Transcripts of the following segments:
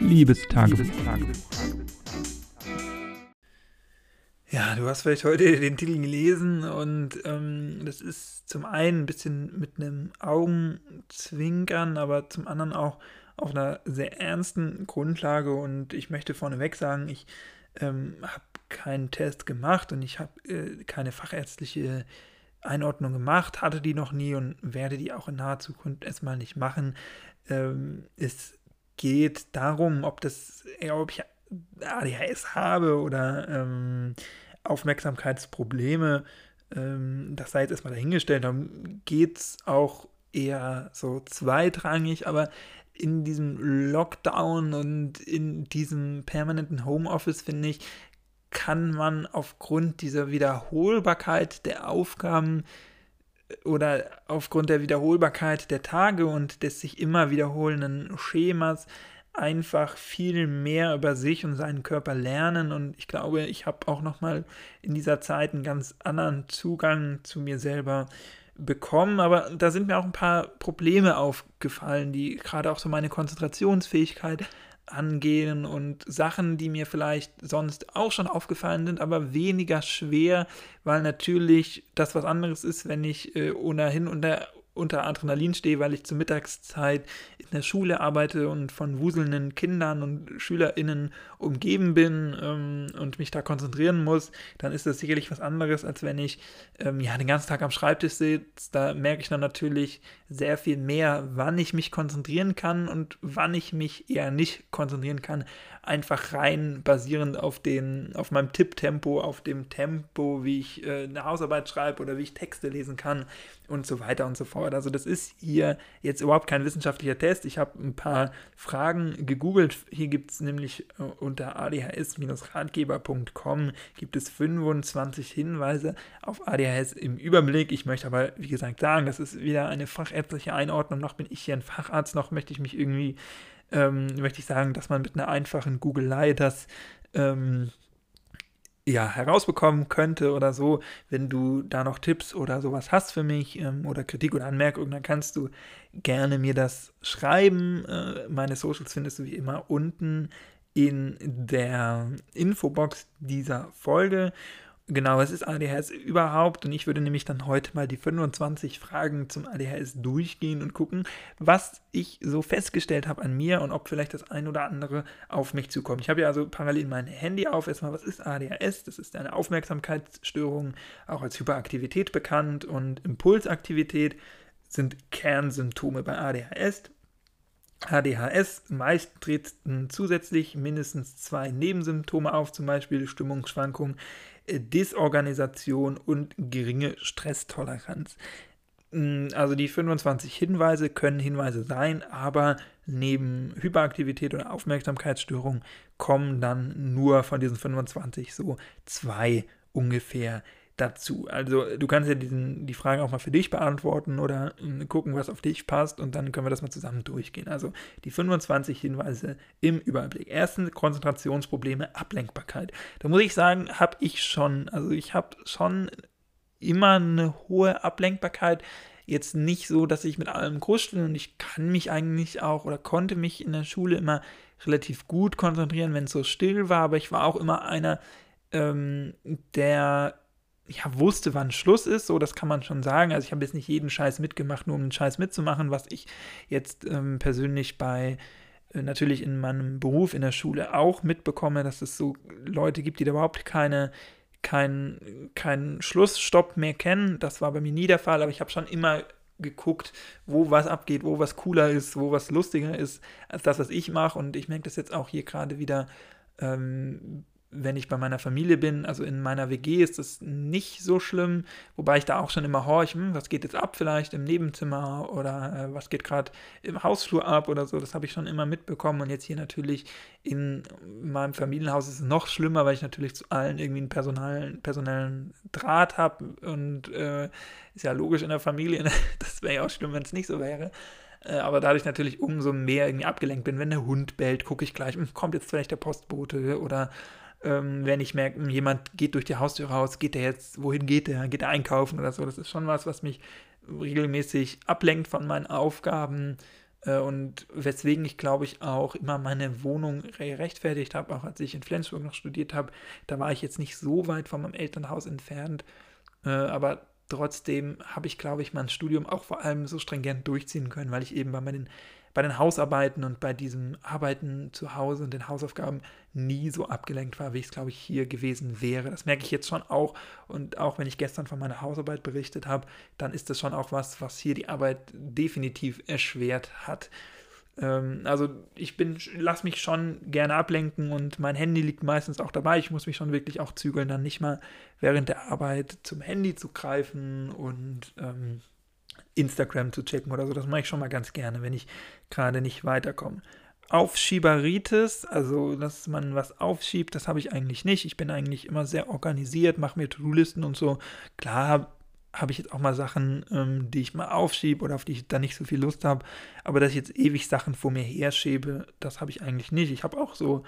Liebestagebuch. Ja, du hast vielleicht heute den Titel gelesen und ähm, das ist zum einen ein bisschen mit einem Augenzwinkern, aber zum anderen auch auf einer sehr ernsten Grundlage und ich möchte vorneweg sagen, ich ähm, habe keinen Test gemacht und ich habe äh, keine fachärztliche Einordnung gemacht, hatte die noch nie und werde die auch in naher Zukunft erstmal nicht machen. Ähm, es geht darum, ob das, ob ich ADHS habe oder ähm, Aufmerksamkeitsprobleme. Ähm, das sei jetzt erstmal dahingestellt. Darum geht es auch eher so zweitrangig, aber in diesem Lockdown und in diesem permanenten Homeoffice, finde ich, kann man aufgrund dieser Wiederholbarkeit der Aufgaben äh, oder aufgrund der Wiederholbarkeit der Tage und des sich immer wiederholenden Schemas einfach viel mehr über sich und seinen Körper lernen. Und ich glaube, ich habe auch noch mal in dieser Zeit einen ganz anderen Zugang zu mir selber bekommen, aber da sind mir auch ein paar Probleme aufgefallen, die gerade auch so meine Konzentrationsfähigkeit angehen und Sachen, die mir vielleicht sonst auch schon aufgefallen sind, aber weniger schwer, weil natürlich das was anderes ist, wenn ich äh, ohnehin unter, unter Adrenalin stehe, weil ich zur Mittagszeit in der Schule arbeite und von wuselnden Kindern und SchülerInnen umgeben bin ähm, und mich da konzentrieren muss, dann ist das sicherlich was anderes, als wenn ich ähm, ja den ganzen Tag am Schreibtisch sitze. Da merke ich dann natürlich sehr viel mehr, wann ich mich konzentrieren kann und wann ich mich eher nicht konzentrieren kann. Einfach rein basierend auf den, auf meinem Tipptempo, auf dem Tempo, wie ich äh, eine Hausarbeit schreibe oder wie ich Texte lesen kann und so weiter und so fort. Also das ist hier jetzt überhaupt kein wissenschaftlicher Test. Ich habe ein paar Fragen gegoogelt. Hier gibt es nämlich äh, unter adhs-ratgeber.com gibt es 25 Hinweise auf ADHS im Überblick. Ich möchte aber, wie gesagt, sagen, das ist wieder eine fachärztliche Einordnung. Noch bin ich hier ein Facharzt, noch möchte ich mich irgendwie, ähm, möchte ich sagen, dass man mit einer einfachen Googelei das ähm, ja, herausbekommen könnte oder so. Wenn du da noch Tipps oder sowas hast für mich ähm, oder Kritik oder Anmerkungen, dann kannst du gerne mir das schreiben. Äh, meine Socials findest du wie immer unten in der Infobox dieser Folge. Genau, was ist ADHS überhaupt? Und ich würde nämlich dann heute mal die 25 Fragen zum ADHS durchgehen und gucken, was ich so festgestellt habe an mir und ob vielleicht das ein oder andere auf mich zukommt. Ich habe ja also parallel mein Handy auf. Erstmal, was ist ADHS? Das ist eine Aufmerksamkeitsstörung, auch als Hyperaktivität bekannt und Impulsaktivität sind Kernsymptome bei ADHS. ADHS, meist treten zusätzlich mindestens zwei Nebensymptome auf, zum Beispiel Stimmungsschwankungen, Disorganisation und geringe Stresstoleranz. Mm, also die 25 Hinweise können Hinweise sein, aber neben Hyperaktivität oder Aufmerksamkeitsstörung kommen dann nur von diesen 25 so zwei ungefähr dazu. Also du kannst ja diesen, die Fragen auch mal für dich beantworten oder äh, gucken, was auf dich passt und dann können wir das mal zusammen durchgehen. Also die 25 Hinweise im Überblick. Erstens Konzentrationsprobleme, Ablenkbarkeit. Da muss ich sagen, habe ich schon, also ich habe schon immer eine hohe Ablenkbarkeit. Jetzt nicht so, dass ich mit allem kuscheln und ich kann mich eigentlich auch oder konnte mich in der Schule immer relativ gut konzentrieren, wenn es so still war, aber ich war auch immer einer, ähm, der ja, wusste, wann Schluss ist, so das kann man schon sagen. Also ich habe jetzt nicht jeden Scheiß mitgemacht, nur um einen Scheiß mitzumachen, was ich jetzt ähm, persönlich bei äh, natürlich in meinem Beruf in der Schule auch mitbekomme, dass es so Leute gibt, die da überhaupt keine keinen kein Schlussstopp mehr kennen. Das war bei mir nie der Fall, aber ich habe schon immer geguckt, wo was abgeht, wo was cooler ist, wo was lustiger ist als das, was ich mache. Und ich merke das jetzt auch hier gerade wieder ähm, wenn ich bei meiner Familie bin, also in meiner WG ist das nicht so schlimm, wobei ich da auch schon immer horche, hm, was geht jetzt ab vielleicht im Nebenzimmer oder äh, was geht gerade im Hausflur ab oder so, das habe ich schon immer mitbekommen und jetzt hier natürlich in meinem Familienhaus ist es noch schlimmer, weil ich natürlich zu allen irgendwie einen personalen, personellen Draht habe und äh, ist ja logisch in der Familie, ne? das wäre ja auch schlimm, wenn es nicht so wäre. Äh, aber dadurch natürlich umso mehr irgendwie abgelenkt bin. Wenn der Hund bellt, gucke ich gleich, hm, kommt jetzt vielleicht der Postbote oder ähm, wenn ich merke, hm, jemand geht durch die Haustür raus, geht der jetzt, wohin geht der? Geht er einkaufen oder so? Das ist schon was, was mich regelmäßig ablenkt von meinen Aufgaben. Äh, und weswegen ich, glaube ich, auch immer meine Wohnung rechtfertigt habe, auch als ich in Flensburg noch studiert habe. Da war ich jetzt nicht so weit von meinem Elternhaus entfernt, äh, aber trotzdem habe ich, glaube ich, mein Studium auch vor allem so stringent durchziehen können, weil ich eben bei meinen bei den Hausarbeiten und bei diesem Arbeiten zu Hause und den Hausaufgaben nie so abgelenkt war, wie ich es, glaube ich, hier gewesen wäre. Das merke ich jetzt schon auch. Und auch wenn ich gestern von meiner Hausarbeit berichtet habe, dann ist das schon auch was, was hier die Arbeit definitiv erschwert hat. Ähm, also ich bin, lass mich schon gerne ablenken und mein Handy liegt meistens auch dabei. Ich muss mich schon wirklich auch zügeln, dann nicht mal während der Arbeit zum Handy zu greifen und ähm, Instagram zu checken oder so. Das mache ich schon mal ganz gerne, wenn ich gerade nicht weiterkomme. Aufschieberitis, also dass man was aufschiebt, das habe ich eigentlich nicht. Ich bin eigentlich immer sehr organisiert, mache mir To-Do-Listen und so. Klar habe ich jetzt auch mal Sachen, ähm, die ich mal aufschiebe oder auf die ich dann nicht so viel Lust habe. Aber dass ich jetzt ewig Sachen vor mir herschiebe, das habe ich eigentlich nicht. Ich habe auch so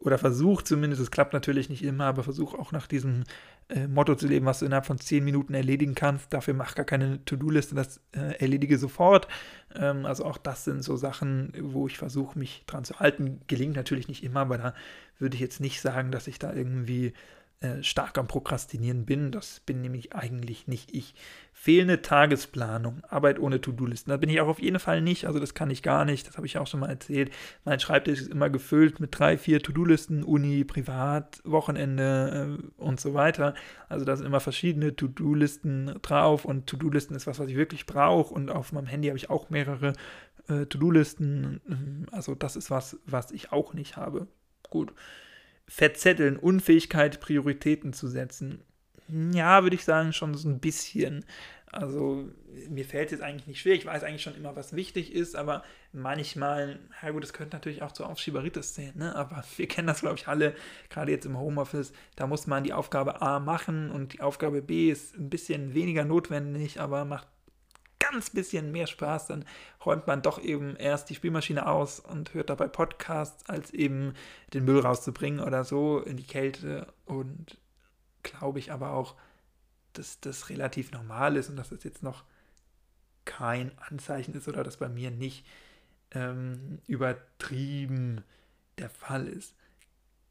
oder versuche zumindest, es klappt natürlich nicht immer, aber versuche auch nach diesem äh, Motto zu leben, was du innerhalb von zehn Minuten erledigen kannst. Dafür mach gar keine To-Do-Liste, das äh, erledige sofort. Ähm, also auch das sind so Sachen, wo ich versuche, mich dran zu halten. Gelingt natürlich nicht immer, aber da würde ich jetzt nicht sagen, dass ich da irgendwie äh, stark am Prokrastinieren bin. Das bin nämlich eigentlich nicht ich. Fehlende Tagesplanung, Arbeit ohne To-Do-Listen. Da bin ich auch auf jeden Fall nicht. Also das kann ich gar nicht. Das habe ich auch schon mal erzählt. Mein Schreibtisch ist immer gefüllt mit drei, vier To-Do-Listen, Uni, Privat, Wochenende äh, und so weiter. Also da sind immer verschiedene To-Do-Listen drauf und To-Do-Listen ist was, was ich wirklich brauche. Und auf meinem Handy habe ich auch mehrere äh, To-Do-Listen. Also das ist was, was ich auch nicht habe. Gut. Verzetteln, Unfähigkeit, Prioritäten zu setzen. Ja, würde ich sagen, schon so ein bisschen. Also mir fällt es eigentlich nicht schwer. Ich weiß eigentlich schon immer, was wichtig ist, aber manchmal, ja gut, das könnte natürlich auch zu Aufschieberitis zählen, ne? aber wir kennen das, glaube ich, alle, gerade jetzt im Homeoffice, da muss man die Aufgabe A machen und die Aufgabe B ist ein bisschen weniger notwendig, aber macht ganz bisschen mehr Spaß, dann räumt man doch eben erst die Spielmaschine aus und hört dabei Podcasts, als eben den Müll rauszubringen oder so in die Kälte. Und glaube ich aber auch, dass das relativ normal ist und dass das jetzt noch kein Anzeichen ist oder dass bei mir nicht ähm, übertrieben der Fall ist.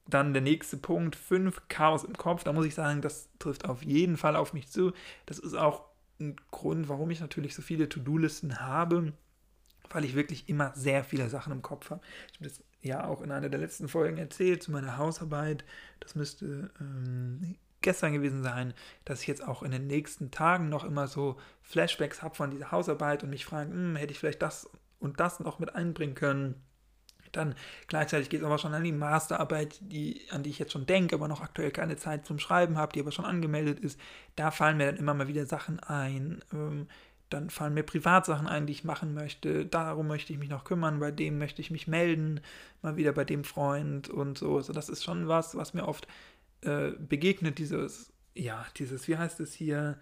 Dann der nächste Punkt, 5 Chaos im Kopf. Da muss ich sagen, das trifft auf jeden Fall auf mich zu. Das ist auch ein Grund, warum ich natürlich so viele To-Do-Listen habe, weil ich wirklich immer sehr viele Sachen im Kopf habe. Ich habe das ja auch in einer der letzten Folgen erzählt zu meiner Hausarbeit. Das müsste ähm, gestern gewesen sein, dass ich jetzt auch in den nächsten Tagen noch immer so Flashbacks habe von dieser Hausarbeit und mich frage, hm, hätte ich vielleicht das und das noch mit einbringen können. Dann gleichzeitig geht es aber schon an die Masterarbeit, die, an die ich jetzt schon denke, aber noch aktuell keine Zeit zum Schreiben habe, die aber schon angemeldet ist. Da fallen mir dann immer mal wieder Sachen ein. Ähm, dann fallen mir Privatsachen ein, die ich machen möchte. Darum möchte ich mich noch kümmern, bei dem möchte ich mich melden, mal wieder bei dem Freund und so. Also das ist schon was, was mir oft äh, begegnet, dieses, ja, dieses, wie heißt es hier,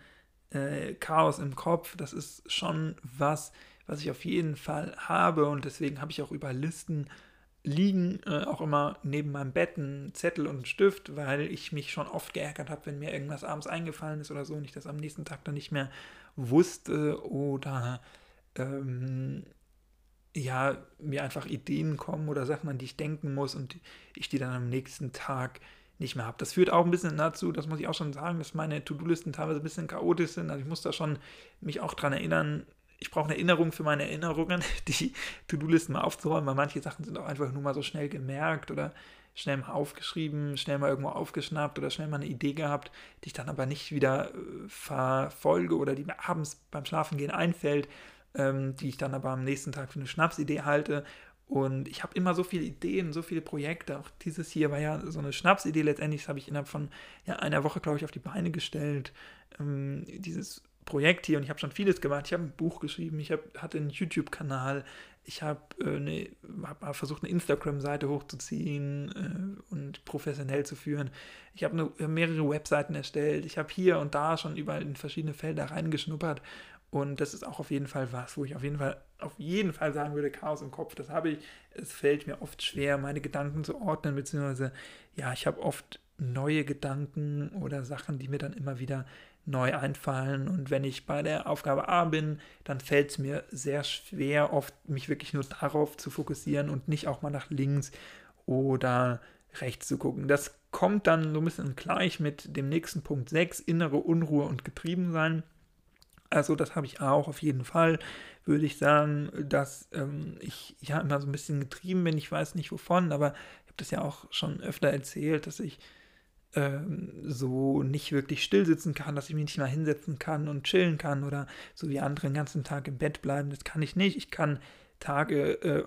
äh, Chaos im Kopf. Das ist schon was, was ich auf jeden Fall habe und deswegen habe ich auch über Listen liegen, äh, auch immer neben meinem Bett einen Zettel und einen Stift, weil ich mich schon oft geärgert habe, wenn mir irgendwas abends eingefallen ist oder so und ich das am nächsten Tag dann nicht mehr wusste oder ähm, ja, mir einfach Ideen kommen oder Sachen, an die ich denken muss und ich die dann am nächsten Tag nicht mehr habe. Das führt auch ein bisschen dazu, das muss ich auch schon sagen, dass meine To-Do-Listen teilweise ein bisschen chaotisch sind. Also ich muss da schon mich auch dran erinnern, ich brauche eine Erinnerung für meine Erinnerungen, die To-Do-Listen mal aufzuräumen, weil manche Sachen sind auch einfach nur mal so schnell gemerkt oder schnell mal aufgeschrieben, schnell mal irgendwo aufgeschnappt oder schnell mal eine Idee gehabt, die ich dann aber nicht wieder äh, verfolge oder die mir abends beim Schlafengehen einfällt, ähm, die ich dann aber am nächsten Tag für eine Schnapsidee halte. Und ich habe immer so viele Ideen, so viele Projekte. Auch dieses hier war ja so eine Schnapsidee. Letztendlich das habe ich innerhalb von ja, einer Woche, glaube ich, auf die Beine gestellt. Ähm, dieses Projekt hier und ich habe schon vieles gemacht. Ich habe ein Buch geschrieben, ich hab, hatte einen YouTube-Kanal, ich habe äh, ne, hab versucht, eine Instagram-Seite hochzuziehen äh, und professionell zu führen. Ich habe mehrere Webseiten erstellt. Ich habe hier und da schon überall in verschiedene Felder reingeschnuppert. Und das ist auch auf jeden Fall was, wo ich auf jeden Fall, auf jeden Fall sagen würde, Chaos im Kopf, das habe ich. Es fällt mir oft schwer, meine Gedanken zu ordnen, beziehungsweise, ja, ich habe oft neue Gedanken oder Sachen, die mir dann immer wieder neu einfallen. Und wenn ich bei der Aufgabe A bin, dann fällt es mir sehr schwer, oft mich wirklich nur darauf zu fokussieren und nicht auch mal nach links oder rechts zu gucken. Das kommt dann so ein bisschen gleich mit dem nächsten Punkt 6, innere Unruhe und Getriebensein. Also das habe ich auch auf jeden Fall, würde ich sagen, dass ähm, ich ja immer so ein bisschen getrieben bin. Ich weiß nicht wovon, aber ich habe das ja auch schon öfter erzählt, dass ich ähm, so nicht wirklich still sitzen kann, dass ich mich nicht mal hinsetzen kann und chillen kann oder so wie andere den ganzen Tag im Bett bleiben. Das kann ich nicht. Ich kann Tage äh,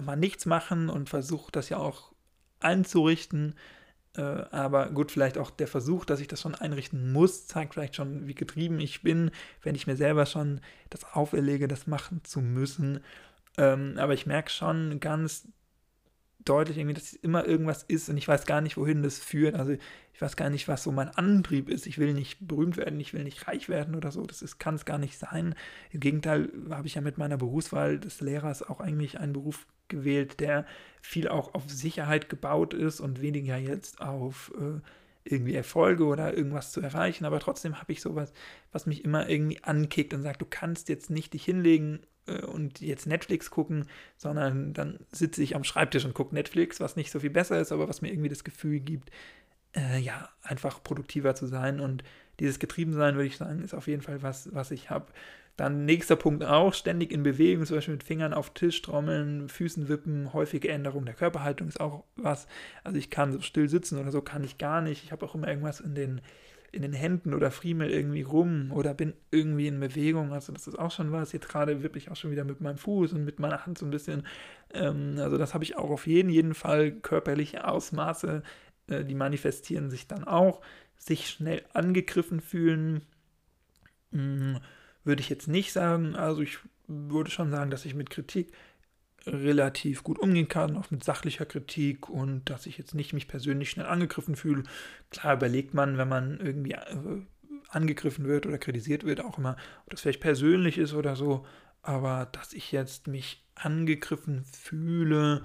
mal nichts machen und versuche das ja auch einzurichten. Äh, aber gut, vielleicht auch der Versuch, dass ich das schon einrichten muss, zeigt vielleicht schon, wie getrieben ich bin, wenn ich mir selber schon das auferlege, das machen zu müssen. Ähm, aber ich merke schon ganz deutlich irgendwie, dass es immer irgendwas ist und ich weiß gar nicht, wohin das führt. Also ich weiß gar nicht, was so mein Antrieb ist. Ich will nicht berühmt werden, ich will nicht reich werden oder so. Das kann es gar nicht sein. Im Gegenteil habe ich ja mit meiner Berufswahl des Lehrers auch eigentlich einen Beruf gewählt, der viel auch auf Sicherheit gebaut ist und weniger jetzt auf äh, irgendwie Erfolge oder irgendwas zu erreichen. Aber trotzdem habe ich sowas, was mich immer irgendwie ankickt und sagt, du kannst jetzt nicht dich hinlegen und jetzt Netflix gucken, sondern dann sitze ich am Schreibtisch und gucke Netflix, was nicht so viel besser ist, aber was mir irgendwie das Gefühl gibt, äh, ja, einfach produktiver zu sein. Und dieses Getriebensein, würde ich sagen, ist auf jeden Fall was, was ich habe. Dann nächster Punkt auch, ständig in Bewegung, zum Beispiel mit Fingern auf Tisch trommeln, Füßen wippen, häufige Änderung der Körperhaltung ist auch was. Also ich kann so still sitzen oder so kann ich gar nicht. Ich habe auch immer irgendwas in den in den Händen oder friemel irgendwie rum oder bin irgendwie in Bewegung. Also das ist auch schon was. Jetzt gerade wippe ich auch schon wieder mit meinem Fuß und mit meiner Hand so ein bisschen. Ähm, also das habe ich auch auf jeden, jeden Fall körperliche Ausmaße, äh, die manifestieren sich dann auch. Sich schnell angegriffen fühlen, mh, hm, würde ich jetzt nicht sagen. Also ich würde schon sagen, dass ich mit Kritik relativ gut umgehen kann, auch mit sachlicher Kritik und dass ich jetzt nicht mich persönlich schnell angegriffen fühle. Klar überlegt man, wenn man irgendwie äh, angegriffen wird oder kritisiert wird, auch immer, ob das vielleicht persönlich ist oder so, aber dass ich jetzt mich angegriffen fühle,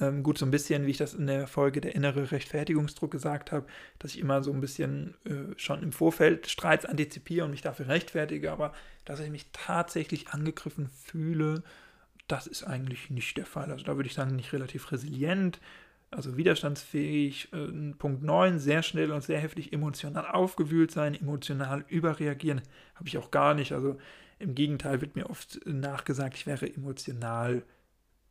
ähm, gut, so ein bisschen, wie ich das in der Folge der innere Rechtfertigungsdruck gesagt habe, dass ich immer so ein bisschen äh, schon im Vorfeld Streits antizipiere und mich dafür rechtfertige, aber dass ich mich tatsächlich angegriffen fühle, das ist eigentlich nicht der Fall. Also da würde ich sagen, nicht relativ resilient, also widerstandsfähig. Äh, Punkt 9, sehr schnell und sehr heftig emotional aufgewühlt sein, emotional überreagieren, habe ich auch gar nicht. Also im Gegenteil wird mir oft nachgesagt, ich wäre emotional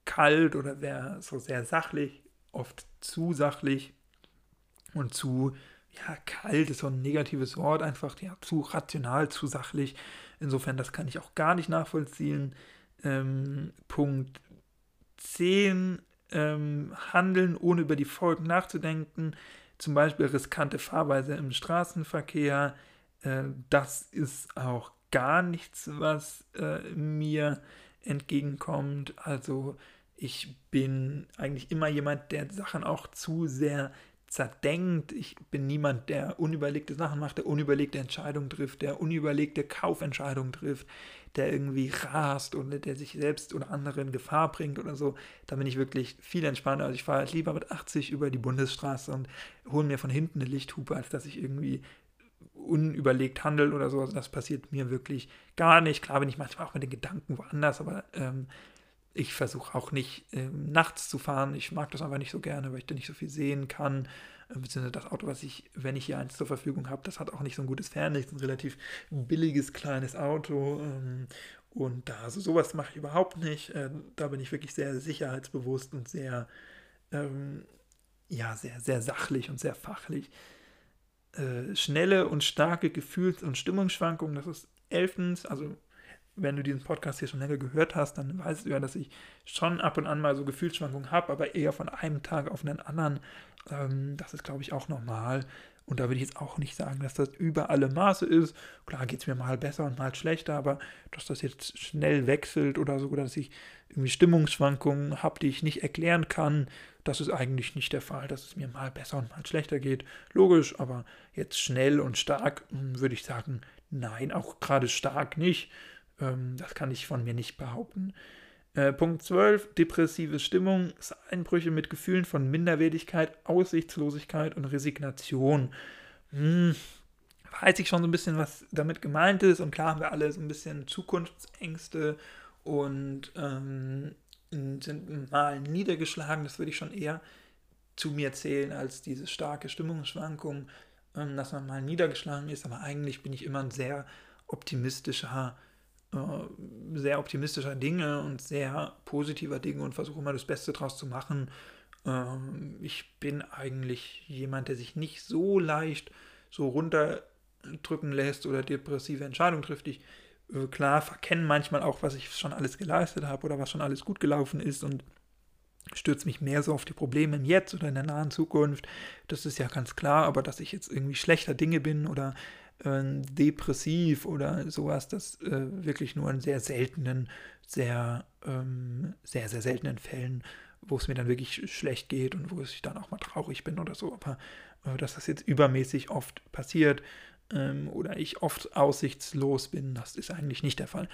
kalt oder wäre so sehr sachlich, oft zu sachlich und zu, ja, kalt ist so ein negatives Wort, einfach ja, zu rational, zu sachlich. Insofern, das kann ich auch gar nicht nachvollziehen. Ähm, Punkt 10, ähm, handeln, ohne über die Folgen nachzudenken, zum Beispiel riskante Fahrweise im Straßenverkehr. Äh, das ist auch gar nichts, was äh, mir entgegenkommt. Also ich bin eigentlich immer jemand, der Sachen auch zu sehr zerdenkt. Ich bin niemand, der unüberlegte Sachen macht, der unüberlegte Entscheidungen trifft, der unüberlegte Kaufentscheidungen trifft, der irgendwie rast oder der sich selbst oder andere in Gefahr bringt oder so. Da bin ich wirklich viel entspannter. Also ich fahre lieber mit 80 über die Bundesstraße und hole mir von hinten eine Lichthupe, als dass ich irgendwie unüberlegt handel oder so. Also das passiert mir wirklich gar nicht. Klar bin ich manchmal auch mit den Gedanken woanders, aber ähm, ich versuche auch nicht ähm, nachts zu fahren. Ich mag das einfach nicht so gerne, weil ich da nicht so viel sehen kann. Beziehungsweise das Auto, was ich, wenn ich hier eins zur Verfügung habe, das hat auch nicht so ein gutes Fernlicht, ein relativ billiges kleines Auto. Ähm, und da, also sowas mache ich überhaupt nicht. Äh, da bin ich wirklich sehr sicherheitsbewusst und sehr, ähm, ja, sehr, sehr sachlich und sehr fachlich. Äh, schnelle und starke Gefühls- und Stimmungsschwankungen, das ist elftens, also wenn du diesen Podcast hier schon länger gehört hast, dann weißt du ja, dass ich schon ab und an mal so Gefühlsschwankungen habe, aber eher von einem Tag auf den anderen. Ähm, das ist, glaube ich, auch normal. Und da würde ich jetzt auch nicht sagen, dass das über alle Maße ist. Klar geht es mir mal besser und mal schlechter, aber dass das jetzt schnell wechselt oder so, oder dass ich irgendwie Stimmungsschwankungen habe, die ich nicht erklären kann, das ist eigentlich nicht der Fall, dass es mir mal besser und mal schlechter geht. Logisch, aber jetzt schnell und stark hm, würde ich sagen, nein, auch gerade stark nicht. Ähm, das kann ich von mir nicht behaupten. Äh, Punkt 12, depressive Stimmung, Einbrüche mit Gefühlen von Minderwertigkeit, Aussichtslosigkeit und Resignation. Hm, weiß ich schon so ein bisschen, was damit gemeint ist. Und klar haben wir alle so ein bisschen Zukunftsängste und ähm, sind mal niedergeschlagen. Das würde ich schon eher zu mir zählen als diese starke Stimmungsschwankung, ähm, dass man mal niedergeschlagen ist. Aber eigentlich bin ich immer ein sehr optimistischer äh, sehr optimistischer Dinge und sehr positiver Dinge und versuche immer das Beste draus zu machen. Ähm, ich bin eigentlich jemand, der sich nicht so leicht so runterdrücken lässt oder depressive Entscheidungen trifft. Ich äh, klar verkenne manchmal auch, was ich schon alles geleistet habe oder was schon alles gut gelaufen ist und stürze mich mehr so auf die Probleme im Jetzt oder in der nahen Zukunft. Das ist ja ganz klar, aber dass ich jetzt irgendwie schlechter Dinge bin oder äh, depressiv oder sowas, das äh, wirklich nur in sehr seltenen, sehr, ähm, sehr, sehr seltenen Fällen, wo es mir dann wirklich schlecht geht und wo ich dann auch mal traurig bin oder so. Aber äh, dass das jetzt übermäßig oft passiert ähm, oder ich oft aussichtslos bin, das ist eigentlich nicht der Fall.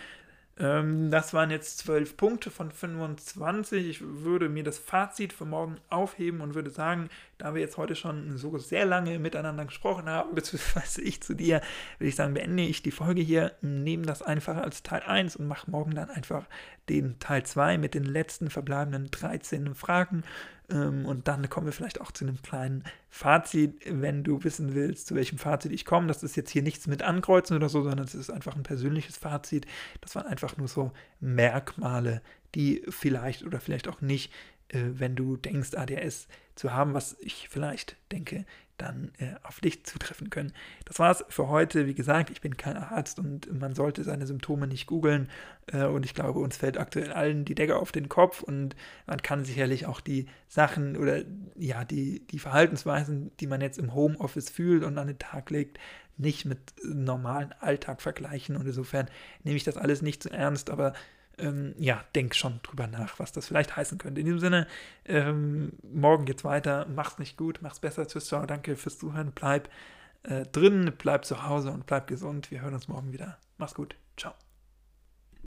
Ähm, das waren jetzt zwölf Punkte von 25. Ich würde mir das Fazit für morgen aufheben und würde sagen, da wir jetzt heute schon so sehr lange miteinander gesprochen haben, beziehungsweise ich zu dir, würde ich sagen, beende ich die Folge hier, nehme das einfach als Teil 1 und mache morgen dann einfach den Teil 2 mit den letzten verbleibenden 13 Fragen. Ähm, und dann kommen wir vielleicht auch zu einem kleinen Fazit, wenn du wissen willst, zu welchem Fazit ich komme. Das ist jetzt hier nichts mit Ankreuzen oder so, sondern es ist einfach ein persönliches Fazit. Das waren einfach nur so Merkmale, die vielleicht oder vielleicht auch nicht, wenn du denkst, ADS zu haben, was ich vielleicht denke, dann äh, auf dich zutreffen können. Das war's für heute. Wie gesagt, ich bin kein Arzt und man sollte seine Symptome nicht googeln. Äh, und ich glaube, uns fällt aktuell allen die Decke auf den Kopf und man kann sicherlich auch die Sachen oder ja, die, die Verhaltensweisen, die man jetzt im Homeoffice fühlt und an den Tag legt, nicht mit normalen Alltag vergleichen. Und insofern nehme ich das alles nicht zu ernst, aber ähm, ja, denk schon drüber nach, was das vielleicht heißen könnte. In diesem Sinne, ähm, morgen geht's weiter. Mach's nicht gut, mach's besser. Tschüss, ciao, danke fürs Zuhören. Bleib äh, drin, bleib zu Hause und bleib gesund. Wir hören uns morgen wieder. Mach's gut.